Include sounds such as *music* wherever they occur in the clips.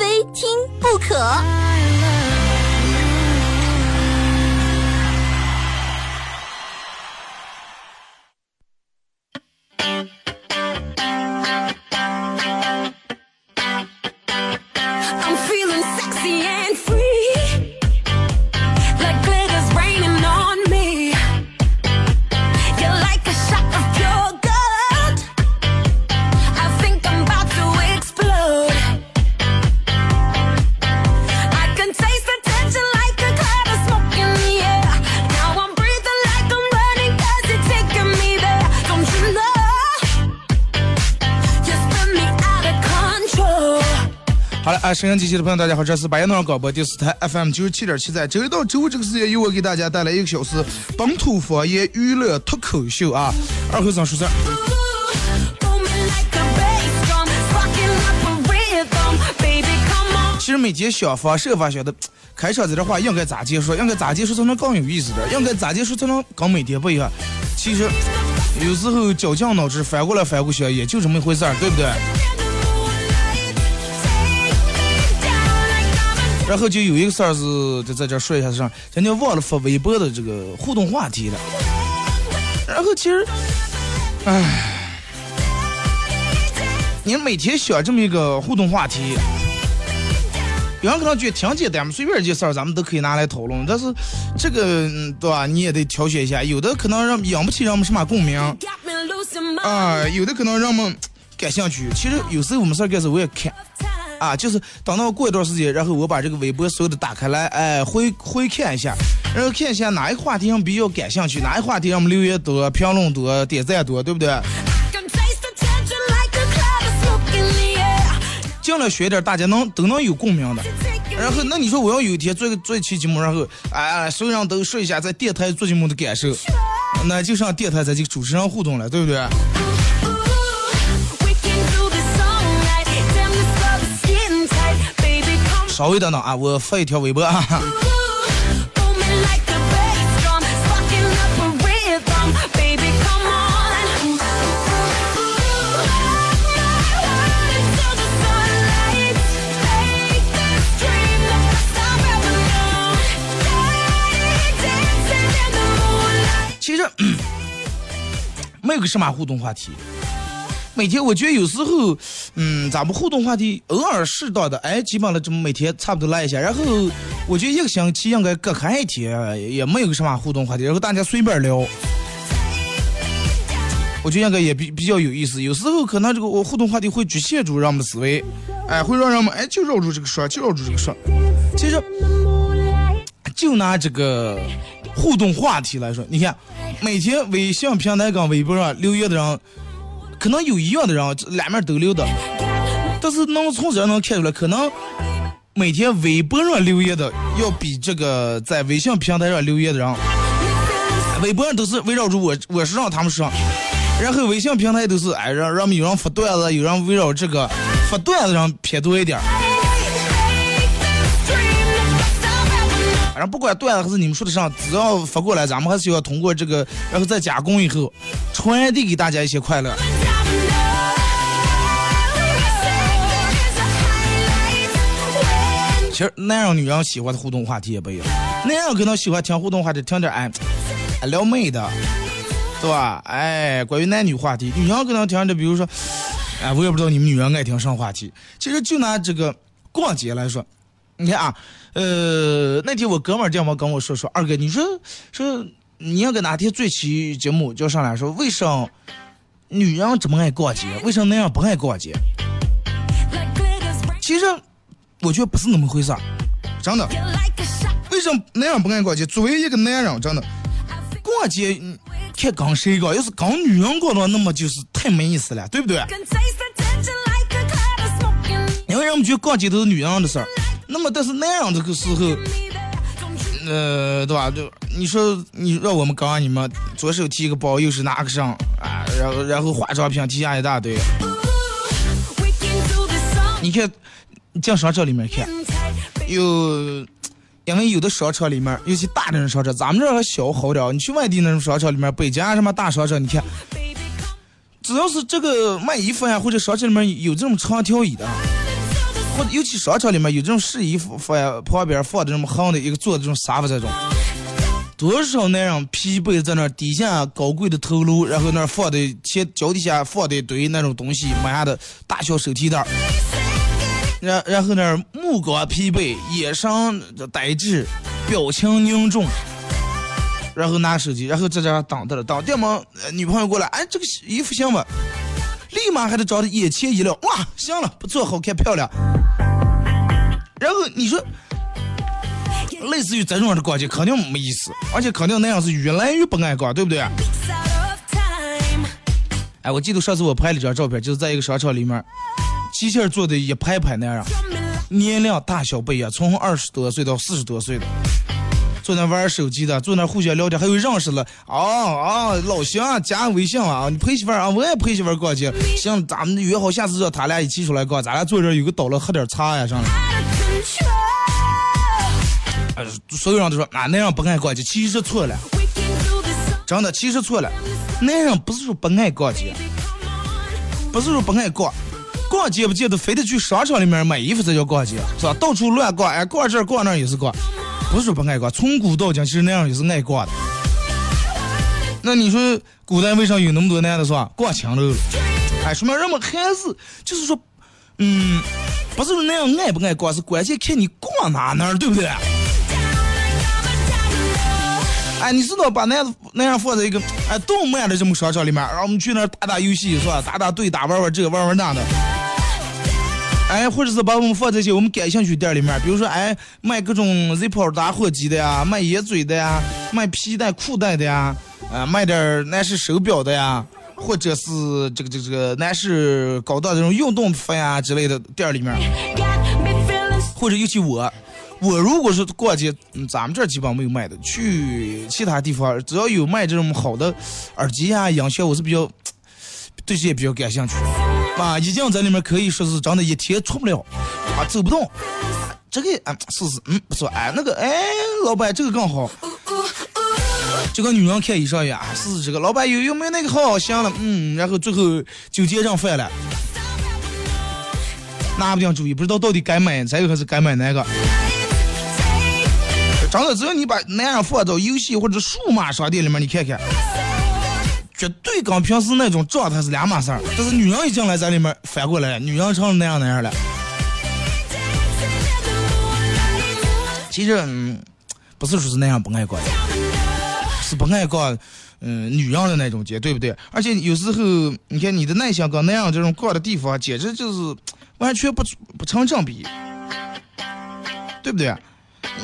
非听不可。收音机前的朋友，大家好，这是白彦淖尔广播电视台 FM 九十七点七，在周一到周五这个时间，由我给大家带来一个小时本土方言娱乐脱口秀啊。二后生说事儿。其实每天想方设法想的，开场这段话应该咋结束？应该咋结束才能更有意思点？应该咋结束才能跟每天不一样？其实有时候绞尽脑汁反过来翻过去，也就这么一回事儿，对不对？然后就有一个事儿是，就在这说一下上，人家忘了发微博的这个互动话题了。然后其实，唉，你每天想这么一个互动话题，有人可能觉得挺简单嘛，随便一件事儿咱们都可以拿来讨论。但是这个对吧，你也得挑选一下，有的可能让养不起人们什么共鸣，啊，有的可能让我们感兴趣。其实有时候我们事儿干时我也看。啊，就是等到过一段时间，然后我把这个微博所有的打开来，哎，回回看一下，然后看一下哪一个话题上比较感兴趣，哪一个话题上我们留言多、评论多、点赞多，对不对？尽量学点大家能都能有共鸣的。然后，那你说我要有一天做个做一期节目，然后哎，所有人都说一下在电台做节目的感受，那就上电台咱就主持人互动了，对不对？稍微等等啊，我发一条微博啊。其实 *clears throat* 没有个什么互动话题。每天我觉得有时候，嗯，咱们互动话题偶尔适当的，哎，基本上这么每天差不多来一下。然后我觉得一个星期应该隔开一天，也没有什么互动话题，然后大家随便聊。我觉得应该也比比较有意思。有时候可能这个我互动话题会局限住人们的思维，哎，会让人们哎就绕住这个说，就绕住这个说。其实就拿这个互动话题来说，你看每天微信平台跟微博上留言的人。可能有一样的人两面都留的，但是能从这能看出来，可能每天微博上留言的要比这个在微信平台上留言的人，微博上都是围绕着我，我是让他们说，然后微信平台都是哎让让们有人发段子，有人围绕这个发段子上偏多一点。反正不管段子还是你们说的上，只要发过来，咱们还是要通过这个，然后再加工以后，传递给大家一些快乐。其实男人女人喜欢的互动话题也不一样，男人可能喜欢听互动话题，听点哎撩妹的，对吧？哎，关于男女话题，女人可能听的，比如说，哎，我也不知道你们女人爱听什么话题。其实就拿这个逛街来说，你看啊。呃，那天我哥们儿电话跟我说说，二哥，你说说你要搁哪天做期节目，叫上来说，为啥女人这么爱逛街，为啥男人不爱逛街？其实我觉得不是那么回事儿，真的。为什么男人不爱逛街？作为一个男人，真的逛街看跟谁逛，要是跟女人逛的话，那么就是太没意思了，对不对？因为人们觉得逛街都是女人的事儿，那么但是男人这个时候，呃，对吧？就你说你让我们告诉你们，左手提个包，右手拿个上啊，然后然后化妆品提下一大堆。你看，进商场里面看，有，因为有的商场里面，尤其大的商场，咱们这还小好点。你去外地那种商场里面，北京啊什么大商场，你看，只要是这个卖衣服呀，或者商场里面有这种长条椅的，或者尤其商场里面有这种试衣服放，旁边放的这么横的一个坐的这种沙发这种，多少男人疲惫在那儿低下高贵的头颅，然后那放的前脚底下放的一堆那种东西，买的大小手提袋。然然后呢，目光疲惫，眼神呆滞，表情凝重，然后拿手机，然后在这等着了，等电门，女朋友过来，哎，这个衣服行吗？立马还得找他眼前一亮，哇，行了，不错，好看，漂亮。然后你说，类似于这种的逛街肯定没意思，而且肯定那样是越来越不爱逛，对不对？哎，我记得上次我拍了一张照片，就是在一个商场里面。机器人坐的一排排那样，年龄大小不一样，从二十多岁到四十多岁的，坐那玩手机的，坐那互相聊天，还有认识了，啊啊，老乡加微信啊，你陪媳妇啊，我也陪媳妇逛街，行，咱们约好下次让他俩一起出来逛，咱俩坐这有个岛了，喝点茶呀，上来。所有人都说啊，那样不爱逛街，其实错了，真的，其实错了，那样不是说不爱逛街，不是说不爱逛。逛街不见得非得去商场里面买衣服才叫逛街，是吧？到处乱逛，哎，逛这逛那也是逛，不是说不爱逛。从古到今，其实那样也是爱逛的。那你说古代为啥有那么多男的是吧？逛青楼了，哎，说明人们还是就是说，嗯，不是说那样爱不爱逛，是关键看你逛哪哪儿，对不对？哎，你知道把那那样放在一个哎动漫的这么商场里面，让我们去那儿打打游戏是吧？打打对打玩玩这个玩玩那的。哎，或者是把我们放在些我们感兴趣店儿里面，比如说哎卖各种 Zippo 打火机的呀，卖烟嘴的呀，卖皮带裤带的呀，啊卖点男士手表的呀，或者是这个这个这个男士搞到这种运动服呀之类的店儿里面，或者尤其我。我如果是逛街，咱们这儿基本上没有卖的。去其他地方，只要有卖这种好的耳机啊、音响，我是比较对这些比较感兴趣。啊，一进在里面可以说是真的一天出不了，啊，走不动。这个啊，试试，嗯，不错。哎，那个，哎，老板，这个更好。就跟女人看衣裳一样，试试这个。老板有有没有那个好？行了，嗯，然后最后就结账饭了，拿不定主意，不知道到底该买这个还是该买那个。真的，只要你把男人放到游戏或者数码商店里面，你看看，绝对跟平时那种状态是两码事儿。但是女人一进来，在里面反过来，女人成了那样那样了。其实，嗯，不是说是那样不爱逛，是不爱逛，嗯，女人的那种街，对不对？而且有时候，你看你的内向跟那样这种逛的地方，简直就是完全不不成正比，对不对？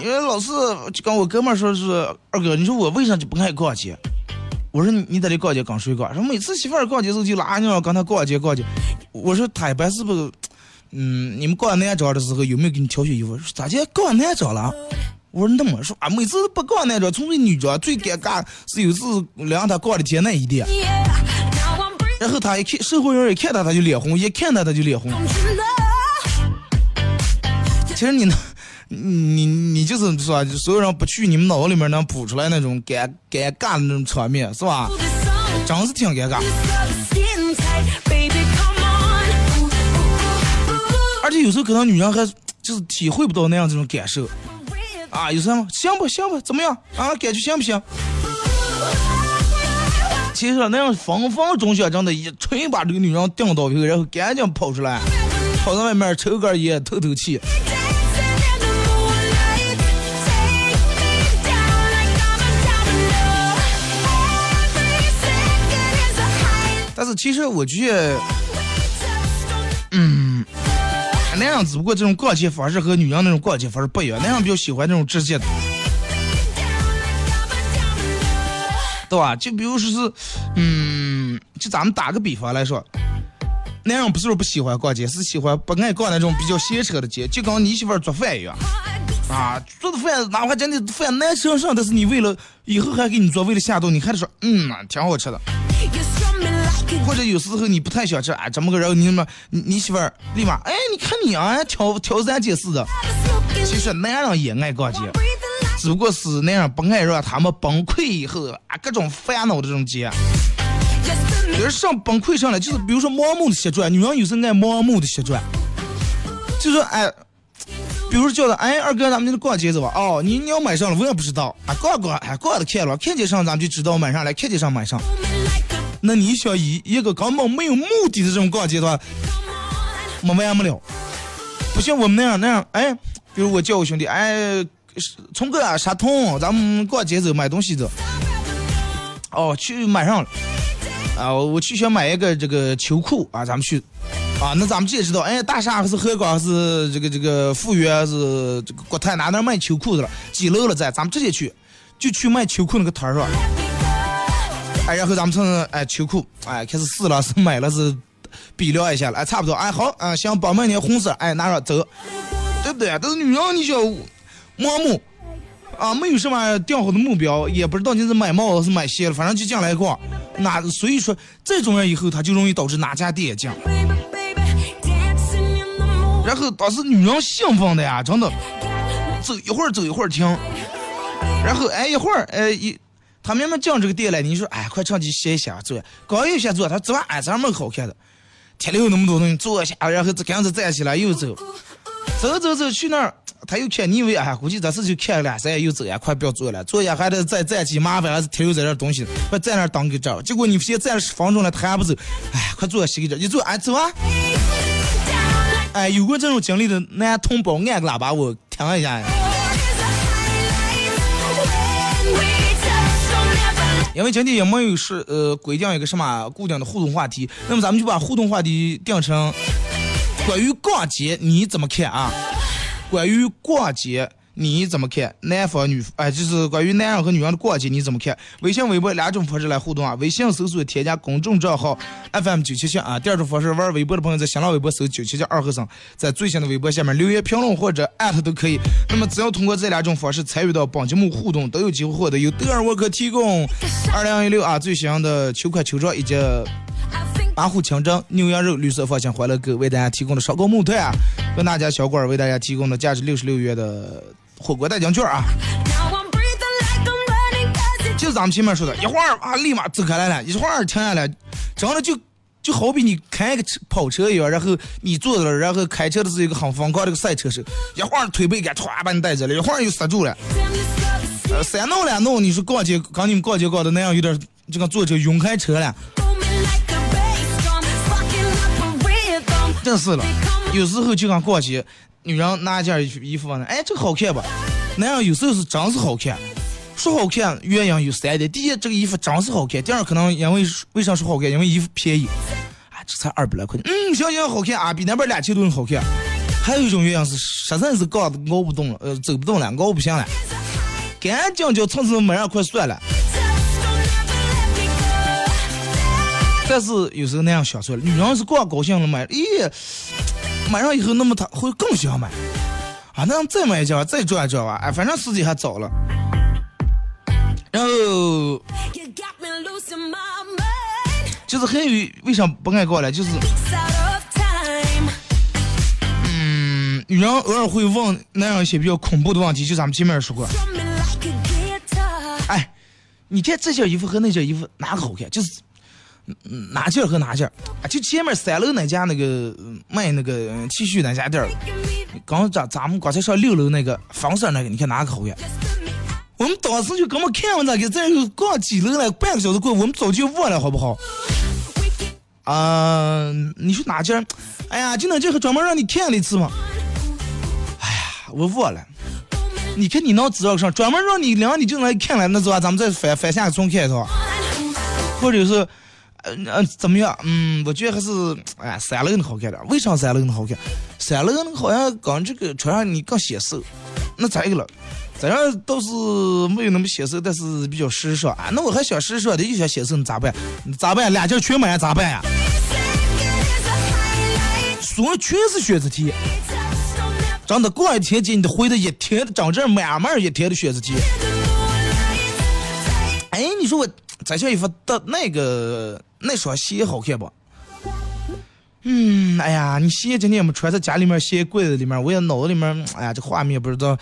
因为老是就跟我哥们儿说是二哥，你说我为啥就不爱逛街？我说你在这逛街跟谁逛？说每次媳妇儿逛街时候就拉你跟他逛街逛街。我说她一般是不是？嗯，你们逛男装的时候有没有给你挑选衣服？咋就逛男装了？我说那么说啊，每次不逛男装，纯粹女装。最尴尬是有次让他逛的天那一点，然后他一看售货员一看他他就脸红，一看他他就脸红。其实你呢？你你就是说，所有人不去你们脑子里面能补出来那种尴尴尬的那种场面，是吧？真是挺尴尬。而且有时候可能女人还就是体会不到那样这种感受啊，有什么行不行不怎么样啊？感觉行不行？其实那样分分钟想真的，一锤把这个女人顶到后，然后赶紧跑出来，跑到外面抽根烟透透气。是其实我觉得，嗯，那样只不过这种逛街方式和女人那种逛街方式不一样，那样比较喜欢那种直接的，对吧？就比如说是，嗯，就咱们打个比方来说，男人不是说不喜欢逛街，是喜欢不爱逛那种比较闲扯的街，就跟你媳妇儿做饭一样。啊，做的饭哪怕真的饭难吃上，但是你为了以后还给你做，为了下顿，你还得说嗯，挺好吃的。或者有时候你不太想吃，啊，这么个人，你么你媳妇儿立马哎，你看你啊，挑挑三拣四的。其实男人也爱逛街，只不过是男人不爱让他们崩溃以后啊，各种烦恼的这种街。就是上崩溃上来，就是比如说盲目的瞎转，女人有时候爱盲目的瞎转，就说哎。比如叫他，哎，二哥，咱们就逛街走吧。哦，你你要买上了，我也不知道。啊，逛逛，哎，逛的看了，看见上咱们就知道买上来，看见上买上。那你想以一个根本没有目的的这种逛街的话，没完没了。不像我们那样那样，哎，比如我叫我兄弟，哎，聪哥啊，啥通，咱们逛街走，买东西走。哦，去买上了。啊，我去想买一个这个秋裤啊，咱们去。啊，那咱们也知道，哎，大厦还是河广还是这个这个富源是这个国泰哪那卖秋裤的了？几楼了在？咱们直接去，就去卖秋裤那个摊儿是吧？哎，然后咱们从哎秋裤哎开始试了，是买了是比量一下了，哎差不多，哎好，啊行，帮买点红色，哎拿着走，对不对？但是女人，你就盲目啊，没有什么定好的目标，也不知道你是买帽子是买鞋了，反正就进来逛。那所以说这种人以后他就容易导致哪家店进。然后当时女人兴奋的呀，真的，走一会儿走一会儿停，然后哎一会儿哎一，他明明进这个店来，你说哎快上去歇一下坐，刚又想坐，他坐哎这么好看的，贴了有那么多东西坐下，然后这刚子站起来又走，走走走去那儿，他又看你以为哎估计这次就看了三眼又走呀，快不要坐了，坐下还得再站起麻烦还是停留在这东西，快在那儿等个这，结果你先站十分钟了，他还不走，哎快坐下歇个这，一坐哎走啊。哎，有过这种经历的男同胞，按个喇叭，我听一下。因为今天也没有是呃规定一个什么固定的互动话题，那么咱们就把互动话题定成关于逛街你怎么看啊？关于逛街。你怎么看男方女哎，就是关于男人和女人的逛街，你怎么看？微信、微博两种方式来互动啊。微信搜索添加公众账号 FM 九七七啊。第二种方式，玩微博的朋友在新浪微博搜九七七二和尚，在最新的微博下面留言评论或者艾特都可以。那么只要通过这两种方式参与到本节目互动，都有机会获得由德尔沃克提供二零一六啊最新的秋款秋装以及。八虎清蒸牛羊肉绿色放心欢乐狗为大家提供的烧烤木炭啊，和大家小馆为大家提供的价值六十六元的火锅代金券啊。就咱们前面说的，一会儿啊立马走开来了，一会儿停下来，真的就就好比你开个跑车一样，然后你坐着，然后开车的是一个很疯狂的一个赛车手，一会儿推背杆唰把你带着了，一会儿又刹住了，呃，三弄两弄，你说逛街刚你们逛街逛的那样，有点就跟坐车晕开车了。真是了，有时候就跟逛街，女人拿一件衣服呢，哎，这个好看吧？男人有时候是真是好看，说好看原因有三点：第一，这个衣服真是好看；第二，可能因为为啥说好看？因为衣服便宜，啊，这才二百来块钱，嗯，行行好看啊，比那边两千多好看。还有一种原因是实在是高熬不动了，呃，走不动了，熬不行了，赶紧就从此没人快算了。但是有时候那样想出来，女人是逛高兴了买，咦，买上以后，那么他会更想买，啊，那再买一件，再转一转吧，哎，反正时间还早了。然后，就是还有为啥不爱逛了？就是，嗯，女人偶尔会问那样一些比较恐怖的问题，就咱们前面说过。哎，你看这件衣服和那件衣服哪个好看？就是。哪件和哪件啊？就前面三楼那家那个卖那个 T 恤那家店儿，刚咱咱们刚才上六楼那个房色那个，你看哪个好看？我们当时就根本看完那个，在逛几楼了，半个小时过，我们早就忘了，好不好？啊，你说哪件？哎呀，就那件，专门让你看了一次嘛。哎呀，我忘了。你看你能知道上，专门让你量你就能看了，那走吧，咱们再翻翻下重看一套，或者是。嗯呃，怎么样？嗯，我觉得还是哎，三楼的好看点。为啥三楼的好看？三楼的好像跟这个穿上你更显瘦。那咋一个了？这样倒是没有那么显瘦，但是比较时尚啊。那我还想时尚的，又想显瘦，你咋办？咋办？两件全买咋办呀？所有全是选择题。真的，过一天给你的回的一天的整整满满一天的选择题。哎，你说我这件衣服的那个那双鞋好看不？嗯，哎呀，你鞋今天没穿，在家里面鞋柜子里面，我也脑子里面，哎呀，这画面不知道，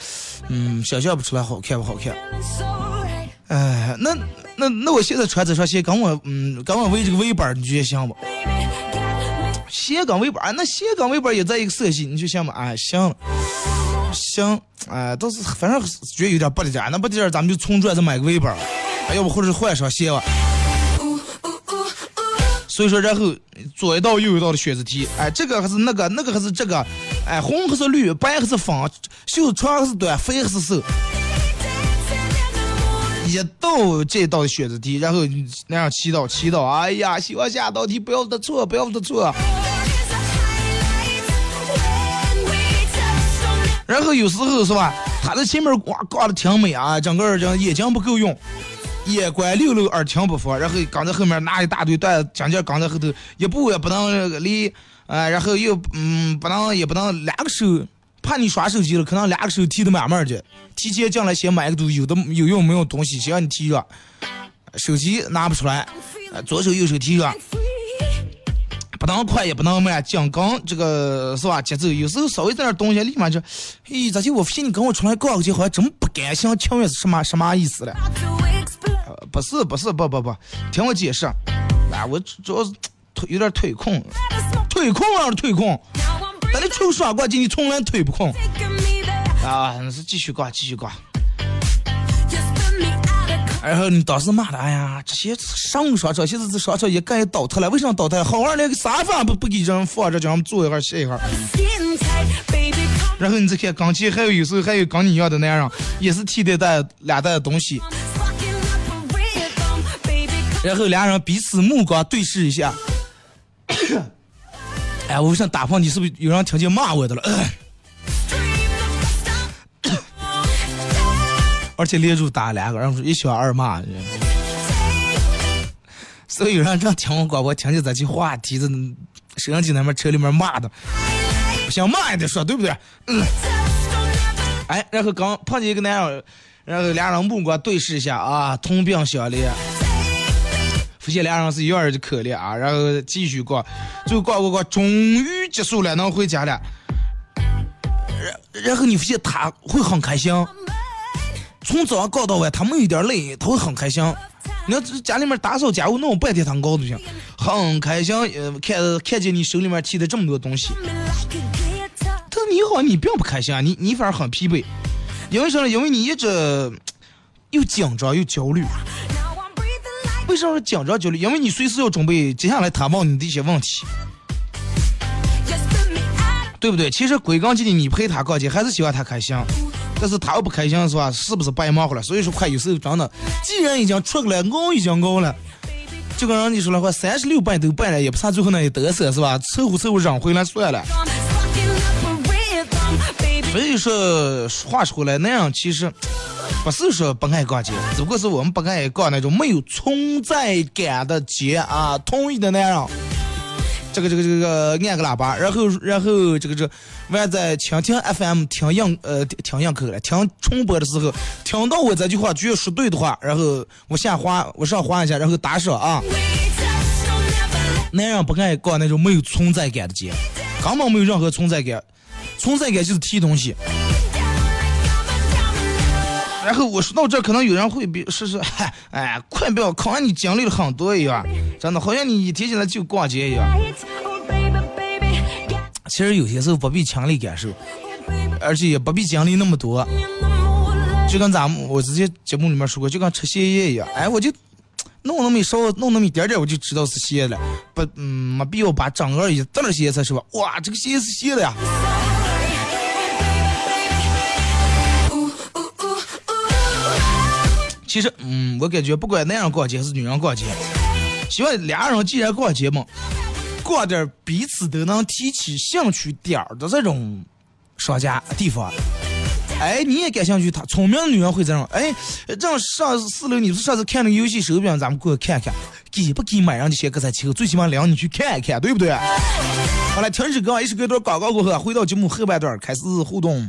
嗯，想象不出来好看不好看。哎，那那那我现在穿这双鞋，跟我嗯，跟我围这个围板，你觉得像不？鞋跟围板，那鞋跟围板也在一个色系，你就想吧，哎，行了，行，哎，倒是反正觉得有点不得劲，那不得劲，咱们就从转再买个围板，要不或者是换双鞋吧。所以说，然后左一道右一道的选择题，哎，这个还是那个，那个还是这个，哎，红还是绿，白还是粉，袖子长还是短，肥还是瘦，一道这道的选择题，然后那样祈祷祈祷，哎呀，希望下道题不要得错，不要得错。然后有时候是吧，他在前面挂挂的挺美啊，整个人眼睛不够用。眼观六路，耳听不佛，然后刚在后面拿一大堆段子，讲讲刚在后头一步也不能离，啊，然后又嗯不能也不能两个手，怕你耍手机了，可能两个手提的慢慢的，提前进来先买个东西，有的有用没用东西先让你提着，手机拿不出来，左手右手提着，不能快也不能慢，讲刚这个是吧？节奏，有时候稍微在那东西立马就，咦，咋就我发现你跟我出来逛个街好像真不甘心，情愿是什么什么意思了？不是不是不不不，听我解释，啊，我主要是腿有点腿控，腿控啊腿控，但你出耍过，今你从来腿不控，啊，那是继续挂继续挂。然后你当时骂他，哎呀，这些上双车，现在这双车也该倒塌了，为什么倒塌？好好连个沙发不不给人放着，叫他们坐一会儿歇一会儿。然后你再看钢琴，还有有时候还有跟你一样的那样，也是提的带俩带东西。然后俩人彼此目光对视一下，*coughs* 哎，我想打破你，是不是有人听见骂我的了？*coughs* 而且连住打两个，然后一小二骂，*coughs* 所以有人正听我广播，听见这句话题的摄像机那边车里面骂的，不想骂也得说，对不对？哎，然后刚碰见一个男人，然后俩人目光对视一下啊，同病相怜。发现俩人是一样的可怜啊，然后继续逛，最后逛逛逛，终于结束了，能回家了。然然后你发现他会很开心，从早上逛到晚，他没有一点累，他会很开心。你要家里面打扫家务弄半天，他高兴，很开心。呃，看看见你手里面提的这么多东西，他说你好，你并不开心啊，你你反而很疲惫，因为什么？因为你一直又紧张又焦虑。为什么紧张焦虑？因为你随时要准备接下来他问你的一些问题，对不对？其实归根结底，你陪他逛街还是希望他开心，但是他要不开心是吧？是不是白忙活了？所以说，快有时候真的，既然已经出来，熬已经熬了，就跟人家说了话，三十六拜都拜了，也不差最后那一得瑟是吧？凑合凑合扔回来算了。所以说，话说回来，那样其实。不是说不爱逛街，只不过是我们不爱逛那种没有存在感的街啊。同意的那样，这个这个这个按个喇叭，然后然后这个这完在蜻蜓 FM 听映呃听映客了，听重播的时候听到我这句话觉得说对的话，然后我下滑我上滑一下，然后打赏啊。男人不爱逛那种没有存在感的街，根本没有任何存在感，存在感就是提东西。然后我说到这，可能有人会比是是，*laughs* 哎，快不要看你经历了很多一样，真的好像你一提起来就逛街一样。其实有些时候不必强烈感受，而且也不必经历那么多。就跟咱们我之前节目里面说过，就跟吃泻叶一样，哎，我就弄那么一稍弄那么一点点，我就知道是泻了，不，嗯，没必要把整个一袋泻才是吧？哇，这个泻是泻的呀。其实，嗯，我感觉不管男人逛街还是女人逛街，希望俩人既然逛街嘛，逛点彼此都能提起兴趣点儿的这种商家地方。哎，你也感兴趣？他聪明的女人会这样。哎，这样上四楼，你不是上次看那个游戏手柄，咱们过去看看，给不给买上就先搁在前后，最起码领你去看一看，对不对？好了，停止歌，一首歌段广告过后，回到节目后半段开始互动。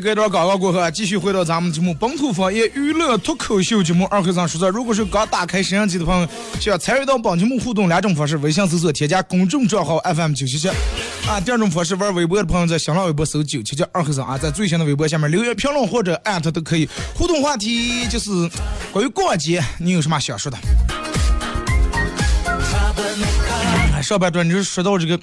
也是隔段广告过后，继续回到咱们节目《本土方言娱乐脱口秀》节目二和尚说事如果是刚打开摄像机的朋友，需要参与到本节目互动两种方式：微信搜索添加公众账号 FM 九七七啊；第二种方式，玩微博的朋友在新浪微博搜九七七二和尚啊，在最新的微博下面留言评论或者艾特都可以。互动话题就是关于逛街，你有什么想说的？上半段你是说到这个。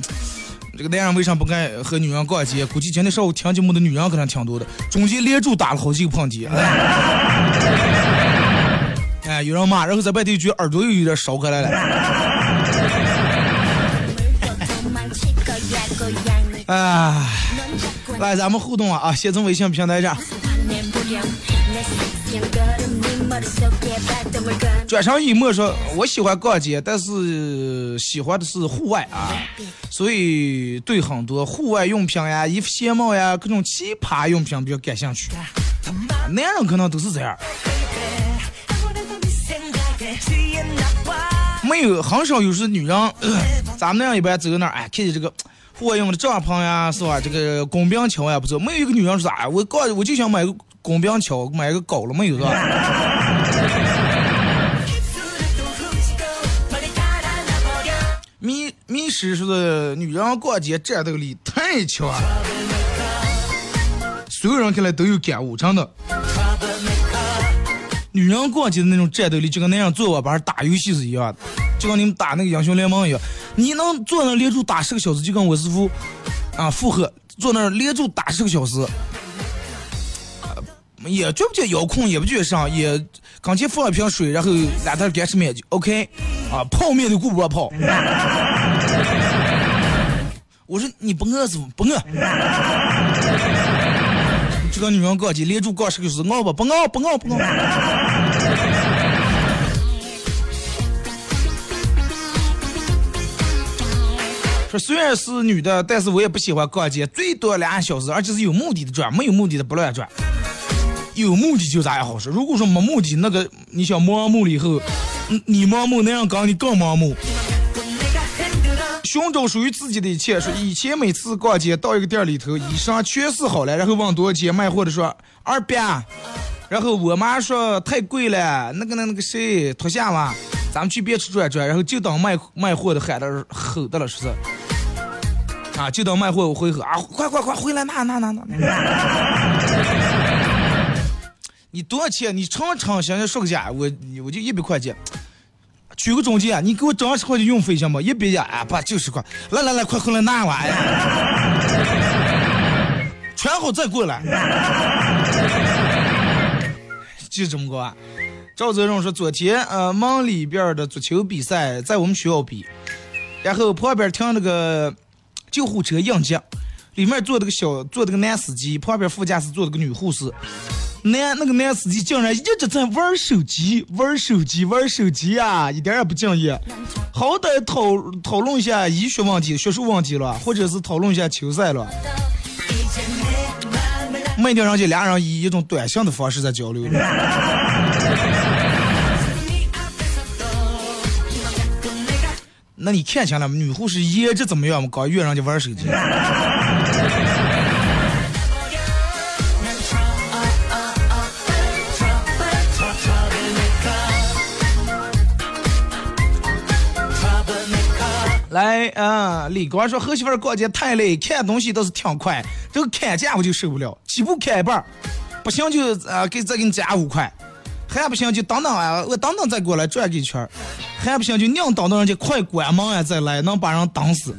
这个男人为啥不敢和女人逛街？估计今天上午听节目的女人可能挺多的，中间连住打了好几个喷嚏。*laughs* 哎，有人骂，然后在外地觉耳朵又有点烧开来了。*laughs* 哎，来咱们互动啊啊，先从微信平台上。转上一墨说：“我喜欢逛街，但是喜欢的是户外啊，所以对很多户外用品呀、衣服鞋帽呀、各种奇葩用品比较感兴趣。男人可能都是这样，没有很少有是女人，*clears throat* 咱们那样一般走到那儿，哎，看见这个户外用的帐篷呀，是吧？这个工兵桥呀，不错。没有一个女人说啥，我逛，我就想买个工兵桥，买个高了没有是吧？*laughs* ”迷迷失说的女人逛街战斗力太强了，所有人看来都有感悟，真的。女人逛街的那种战斗力，就跟那样坐网吧打游戏是一样的，就跟你们打那个英雄联盟一样。你能坐那连住打十个小时，就跟我师傅啊负荷坐那连住打十个小时，也觉不觉遥控，也不觉上，也。刚前放一瓶水，然后两袋干吃面就 OK，啊，泡面都顾不上泡。我说你不饿是不？不饿。这个女人逛街连住逛十个小时，饿不？不饿，不饿，不饿。说虽然是女的，但是我也不喜欢逛街，最多两小时，而且是有目的的转，没有目的的不乱转。有目的就咋样好说。如果说没目的，那个你想盲目了以后，你盲目那样刚你更盲目。寻找属于自己的一切。说以前每次逛街到一个店里头，衣裳全是好了，然后问多少钱，卖货的说二百，然后我妈说太贵了，那个那那个谁脱下嘛，咱们去别处转转，然后就当卖卖货的喊的吼的了，是是？啊，就当卖货我回吼啊，快快快回来拿拿拿拿。你多少钱？你常常想想说个价，我我就一百块钱，举个中介，你给我涨二十块钱运费行吗？一百呀，啊，把九十块，来来来，快回来拿完，穿好 *laughs* 再过来，*laughs* 就这么个。赵泽荣说，昨天呃门里边的足球比赛在我们学校比，然后旁边停那个救护车应急，里面坐的个小坐的个男司机，旁边副驾驶坐的个女护士。男那个男司机竟然一直在玩手机，玩手机，玩手机啊，一点也不敬业。好歹讨讨论一下医学问题、学术问题了，或者是讨论一下球赛了。没听人家俩人以一种短信的方式在交流。那你看清了女护士颜值怎么样吗？刚约人家玩手机。来啊！李光说和媳妇逛街太累，看东西倒是挺快，这个砍价我就受不了，几步砍一半，不行就啊给再给你加五块，还不行就等等啊，我等等再过来转几圈，还不行就硬等到人家快关门啊再来，能把人等死。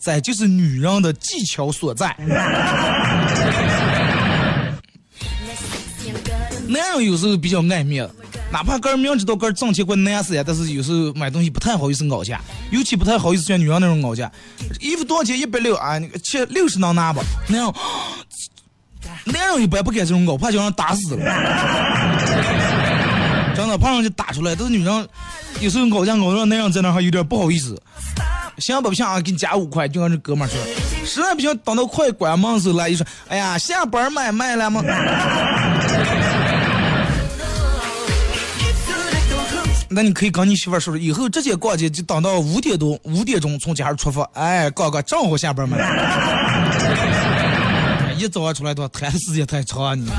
这就是女人的技巧所在。男人有时候比较爱面子。哪怕个人明知道个人挣钱怪难死呀，但是有时候买东西不太好意思搞价，尤其不太好意思像女人那种搞价。衣服多少钱？一百六啊，那个七六十能拿不？那样，男人一般不敢这种搞，怕叫人打死了。真的，怕人就打出来。但是女人有时候搞价搞到那样在那还有点不好意思。行不行啊？给你加五块，就跟这哥们说。实在不行，等到快关门时候来，一说，哎呀，下班买卖了吗？那你可以跟你媳妇说说，以后直接逛街就等到五点多、五点钟从家出发，哎，刚刚正好下班嘛。一早上出来的话，谈时间太长啊你。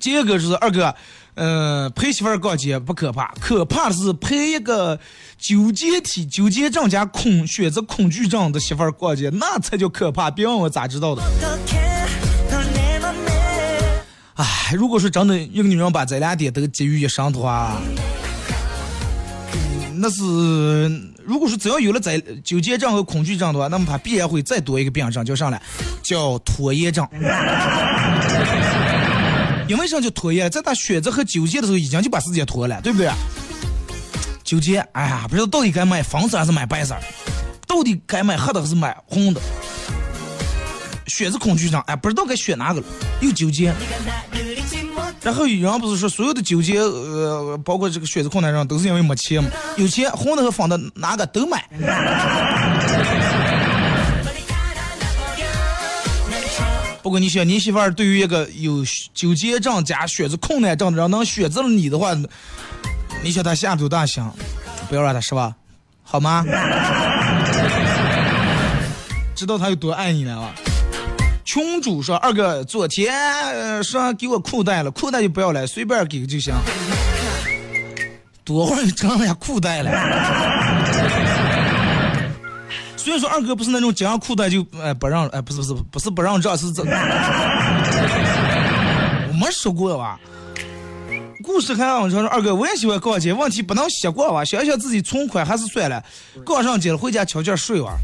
第二个是二哥，呃，陪媳妇逛街不可怕，可怕的是陪一个纠结体、纠结症加恐选择恐惧症的媳妇逛街，那才叫可怕。别问我咋知道的。唉，如果说真的一个女人把这两点都集于一身的话，那是如果说只要有了这纠结症和恐惧症的话，那么她必然会再多一个病症，叫啥呢？叫拖延症。因为啥叫拖延？在她选择和纠结的时候，已经就把时间拖了，对不对？纠结，哎呀，不知道到底该买粉色还是买白色，到底该买黑的还是买红的。选择恐惧症，哎，不知道该选哪个了，又纠结。然后有人不是说所有的纠结，呃，包括这个选择困难症，都是因为没钱嘛？有钱，红的和粉的哪个都买。*laughs* 不过你想，你媳妇儿对于一个有纠结症加选择困难症的人，能选择了你的话，你想她下多大心？不要让她失望，好吗？知道她有多爱你了吧？群主说：“二哥，昨天说给我裤带了，裤带就不要了，随便给就行。多会儿成了裤带了。所以说，二哥不是那种讲裤带就哎不让哎不是不是不是不让这是这，我没说过吧？故事看我说二哥，我也喜欢逛街，问题不能瞎逛吧？想想自己存款还是算了，逛上街了回家悄悄睡吧。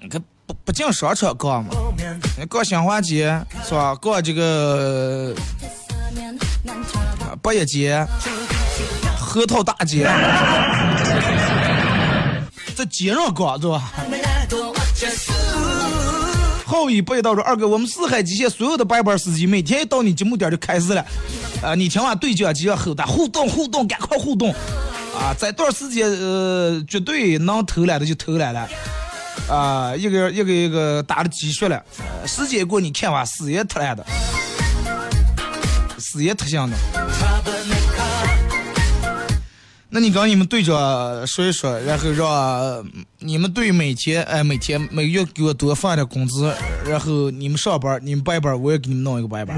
你看。”不进商场逛嘛？逛新华街是吧？逛这个八一街、核桃大街，*laughs* 在街上逛是吧？好一背到说二哥，我们四海机械所有的白班司机，每天一到你节目点就开始了。啊，你听完对讲机要吼的互动互动，赶快互动！啊，这段时间呃，绝对能偷懒的就偷懒了。啊，一个一个一个打了鸡血了，时间过你看吧，死也特烂的，死也特像的。那你跟你们队长说一说，然后让你们队每天哎每天每个月给我多发点工资，然后你们上班，你们白班，我也给你们弄一个白班。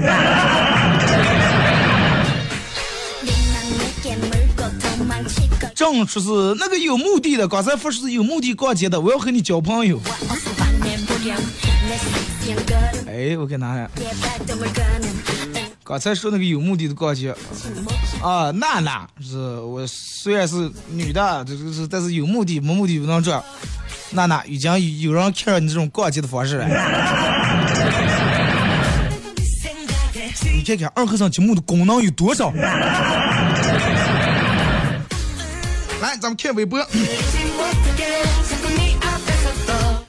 正说是那个有目的的，刚才说是有目的逛街的，我要和你交朋友。哎，我给拿来。刚才说那个有目的的逛街，啊，娜娜是我虽然是女的，这这是但是有目的没目的不能这。娜娜已经有人看上你这种逛街的方式了。你看看二和尚节目的功能有多少？来，咱们看微博。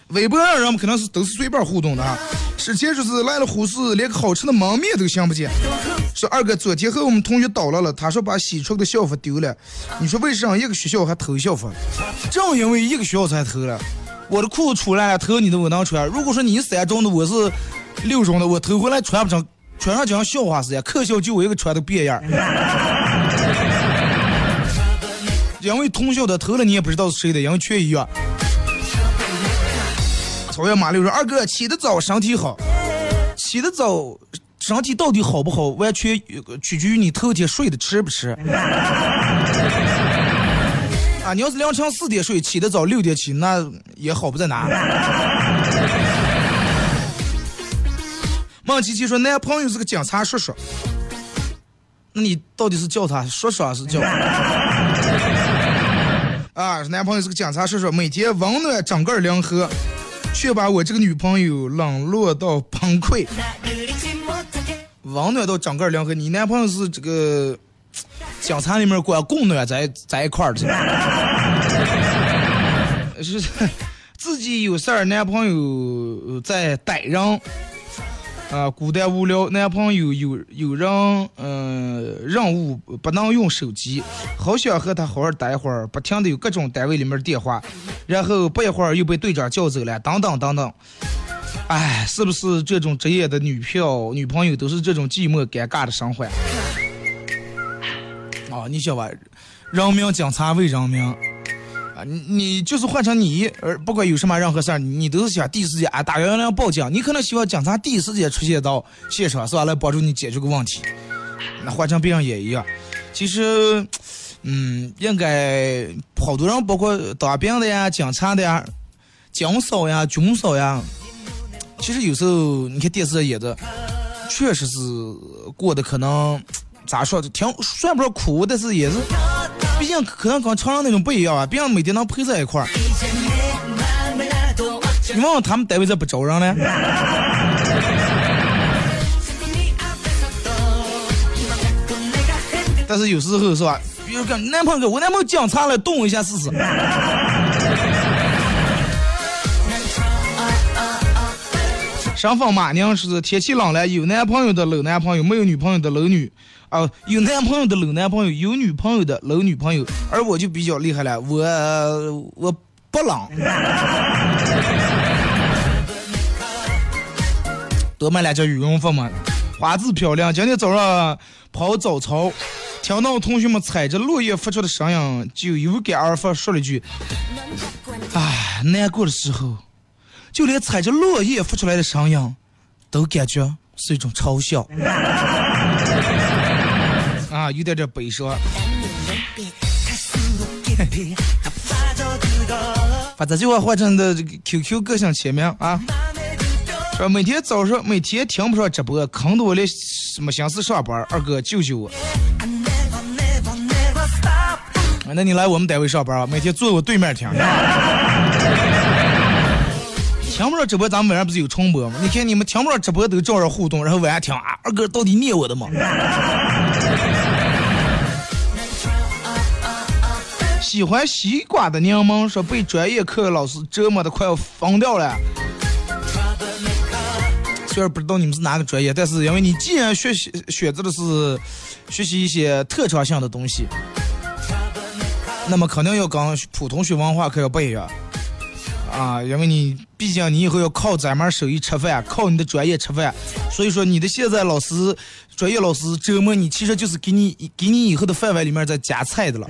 微博上人们可能是都是随便互动的啊。之前说是来了护士，连个好吃的焖面都想不见。说二哥昨天和我们同学捣乱了，他说把洗出的校服丢了。你说为啥一个学校还偷校服？正因为一个学校才偷了。我的裤子出来了，偷你的我能穿。如果说你三中的，我是六中的，我偷回来穿不成，穿上就像笑话似的。可笑就我一个穿的变样。因为通宵的偷了，你也不知道是谁的，因为全一样。草原马六说：“二哥起得早，身体好。起得早，身体到底好不好，完全取决于你头天睡的吃不吃。啊，你要是凌晨四点睡，起得早六点起，那也好不在哪。*laughs* ”孟琪琪说：“男朋友是个警察叔叔。那你到底是叫他叔叔还是叫？”啊，男朋友是个警察叔叔，每天温暖整个凉河，却把我这个女朋友冷落到崩溃。温暖到整个凉河，你男朋友是这个警察里面管供暖在在一块儿的，*laughs* 是自己有事儿，男朋友在逮人。啊，孤单无聊，男朋友有有人，嗯，任务不能用手机，好想和他好好待会儿，不停的有各种单位里面电话，然后不一会儿又被队长叫走了，等等等等。哎，是不是这种职业的女票女朋友都是这种寂寞尴尬的生活？啊，你想吧，人民警察为人民。你你就是换成你，而不管有什么任何事儿，你都是想第一时间啊打幺幺零报警。你可能希望警察第一时间出现到现场，是吧？来帮助你解决个问题。那换成别人也一样。其实，嗯，应该好多人，包括当兵的呀、警察的呀、警嫂呀、军嫂呀，其实有时候你看电视上演的，确实是过得可能咋说，挺算不上苦，但是也是。毕竟可能跟常人那种不一样啊，毕竟每天能陪在一块儿。你问问他们单位咋不招人呢？但是有时候是吧？比如跟男朋友，我男朋友讲差了，动我一下试试。上访马娘是天气冷了，有男朋友的搂男朋友，没有女朋友的搂女。啊，有男朋友的搂男朋友，有女朋友的搂女朋友，而我就比较厉害了，我我不冷。多买两件羽绒服嘛，花质漂亮。今天早上跑早操，听到同学们踩着落叶发出的声音，就有感而发说了一句：“唉，难过的时候，就连踩着落叶发出来的声音，都感觉是一种嘲笑。”啊，有点点悲伤。把这句话换成的这个 QQ 个性签名啊，说每天早上每天听不上直播，坑得我连什么心思上班。二哥救救我！那你来我们单位上班啊？每天坐我对面听。听不上直播，咱们晚上不是有重播吗？你看你们听不上直播都照着互动，然后晚上听啊，二哥到底念我的吗？喜欢西瓜的柠檬说被专业课老师折磨的快要疯掉了。虽然不知道你们是哪个专业，但是因为你既然学习选择的是学习一些特长性的东西，那么肯定要跟普通学文化课要不一样啊，因为你毕竟你以后要靠咱们手艺吃饭，靠你的专业吃饭，所以说你的现在老师。专业老师折磨你，其实就是给你给你以后的饭碗里面在加菜的了。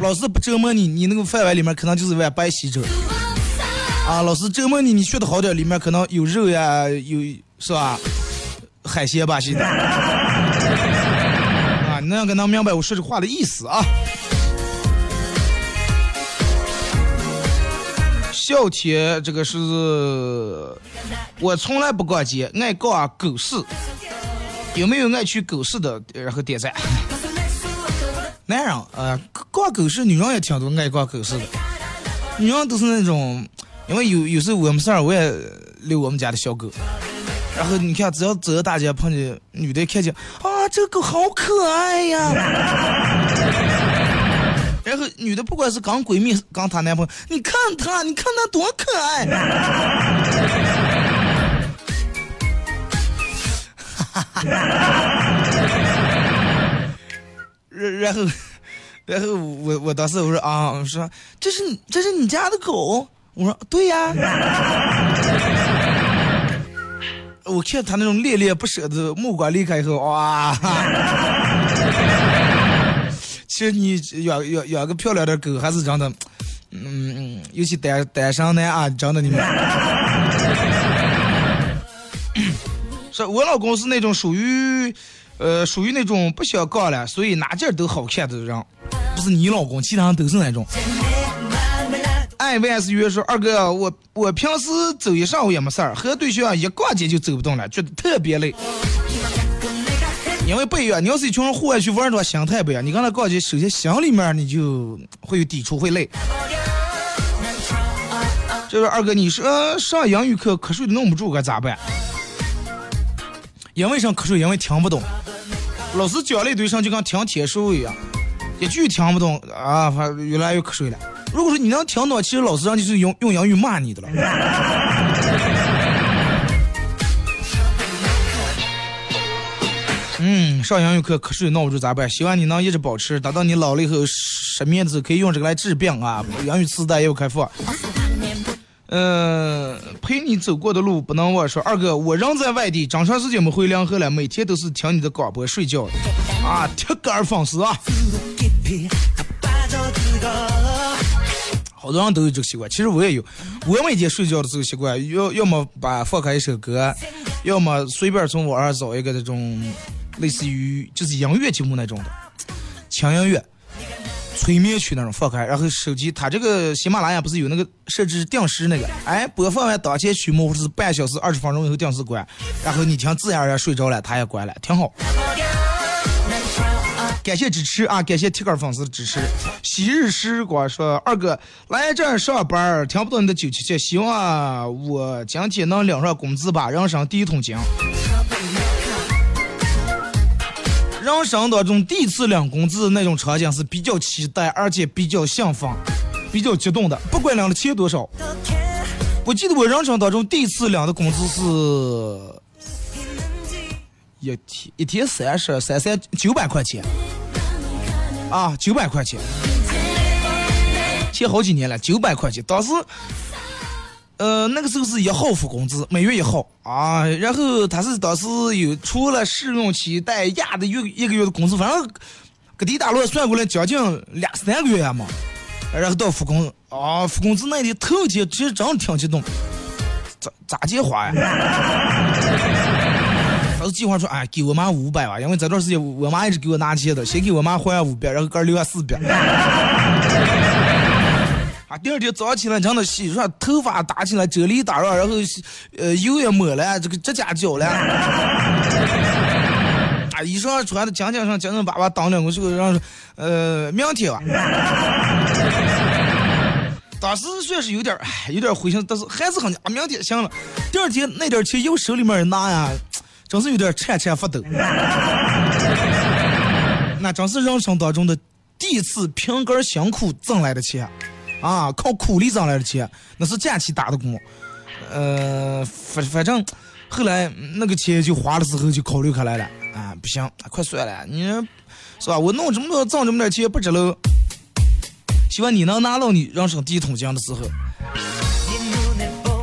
老师不折磨你，你那个饭碗里面可能就是碗白稀粥。啊，老师折磨你，你学的好点，里面可能有肉呀，有是吧？海鲜吧，现在。*laughs* 啊，你能给能明白我说这话的意思啊？笑天，这个是，我从来不逛街，爱逛狗市。有没有爱去狗市的？然后点赞。男人，呃，逛狗市，女人也挺多爱逛狗市的。女人都是那种，因为有有时候我们事，我也遛我们家的小狗。然后你看，只要走到大街碰见女的，看见啊，这个狗好可爱呀。然后女的不管是刚闺蜜刚她男朋友，你看她，你看她多可爱。然 *laughs* 然后，然后我我当时我说啊，我说这是这是你家的狗，我说对呀。我看他那种恋恋不舍的目光离开以后，哇。其实你养养养个漂亮的狗还是真的，嗯，尤其单单身男啊，真的你们。*laughs* 说，我老公是那种属于，呃，属于那种不想杠了，所以哪件都好看的人。不是你老公，其他人都是那种。爱万事约说，二哥，我我平时走一上午也没事儿，和对象一逛街就走不动了，觉得特别累。因为不一样，你要是一群人户外去玩的话，心态不一样。你跟他逛街，首先心里面你就会有抵触，会累。这位二哥，你说上英语课瞌睡弄不住该咋办？因为啥瞌睡？因为听不懂。老师讲了一堆上就跟听天书一样，一句听不懂啊，反越来越瞌睡了。如果说你能听懂，其实老师让就是用用英语骂你的了。嗯，上英语课瞌睡闹不住咋办？希望你能一直保持，等到你老了以后失眠的时候可以用这个来治病啊！英语磁带又开放。嗯，陪你走过的路不能忘。说二哥，我人在外地，长长时间没回凉河了，每天都是听你的广播睡觉啊，铁杆粉丝啊！好多人都有这个习惯，其实我也有。我每天睡觉的这个习惯，要要么把放开一首歌，要么随便从网上找一个这种类似于就是音乐节目那种的轻音乐、催眠曲那种放开，然后手机它这个喜马拉雅不是有那个设置定时那个，哎，播放完当前曲目或者是半小时、二十分钟以后定时关，然后你听自然而然睡着了，它也关了，挺好。感谢支持啊！感谢铁杆粉丝的支持。昔日时光说二哥来这儿上班，听不到你的九七七，希望我今天能领上工资吧，人生第一桶金。人生当中第一次领工资那种场景是比较期待，而且比较兴奋、比较激动的。不管领的钱多少，我记得我人生当中第一次领的工资是。一天一天三十三三九百块钱，啊，九百块钱，前好几年了，九百块钱。当时，呃，那个时候是一号付工资，每月一号啊。然后他是当时有除了试用期带压的月一个月的工资，反正各地大陆算过来将近两三个月嘛。然后到付工啊，付工资那天头天其实真的挺激动，咋咋计划呀？*laughs* 他是计划说，哎，给我妈五百吧，因为这段时间我妈一直给我拿钱的，先给我妈还五百，然后哥留下四百。啊，第二天早上起来，真的洗刷头发打起来，啫喱打上，然后呃油也抹了，这个指甲剪了。*laughs* 啊，衣裳穿的紧紧上，紧紧巴巴，当两个这个让呃明天吧。*laughs* 当时算是有点唉，有点灰心，但是还是很啊，明天行了。第二天那点钱又手里面拿呀。真是有点颤颤发抖，*laughs* 那真是人生当中的第一次凭根辛苦挣来的钱，啊，靠苦力挣来的钱，那是假期打的工，呃，反反正后来那个钱就花的时候就考虑开来了，啊，不行，快算了，你是吧？我弄这么多挣这么点钱不值喽。希望你能拿到你人生第一桶金的时候，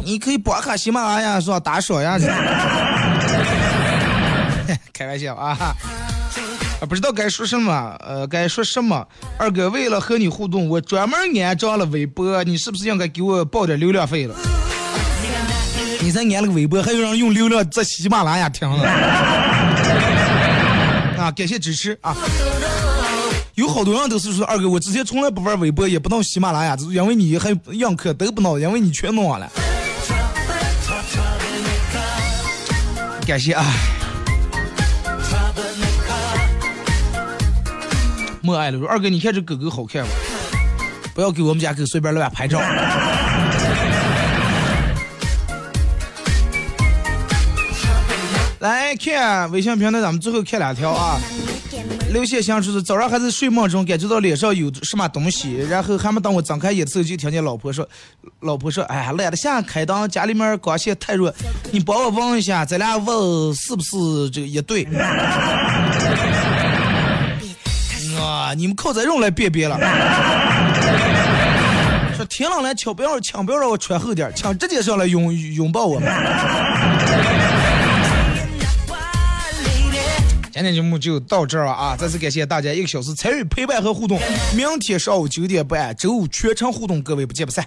你可以拨卡喜马拉雅是吧？打赏呀。*laughs* 开玩笑啊！啊，不知道该说什么，呃，该说什么？二哥，为了和你互动，我专门安装了微博，你是不是应该给我报点流量费了？你才安了个微博，还有人用流量在喜马拉雅听了？*laughs* 啊，感谢支持啊！有好多人都是说，二哥，我之前从来不玩微博，也不弄喜马拉雅，因为你还样客都不弄，因为你全弄完了。感谢啊！默哀了说：“二哥，你看这狗狗好看吗？不要给我们家狗随便乱拍照。”来看微信平台，咱们最后看两条啊。刘先生说是早上还在睡梦中感觉到脸上有什么东西，然后还没等我睁开眼的时候，就听见老婆说：“老婆说，哎呀，懒得下开灯，家里面光线太弱，你帮我问一下，咱俩问是不是这个一对？”啊！你们靠在用来辨别了。*laughs* 说天冷了，请不要，请不要让我穿厚点，请直接上来拥拥抱我们。今天节目就到这儿了啊！再次感谢大家一个小时参与陪伴和互动。明天上午九点半，周五全程互动，各位不见不散。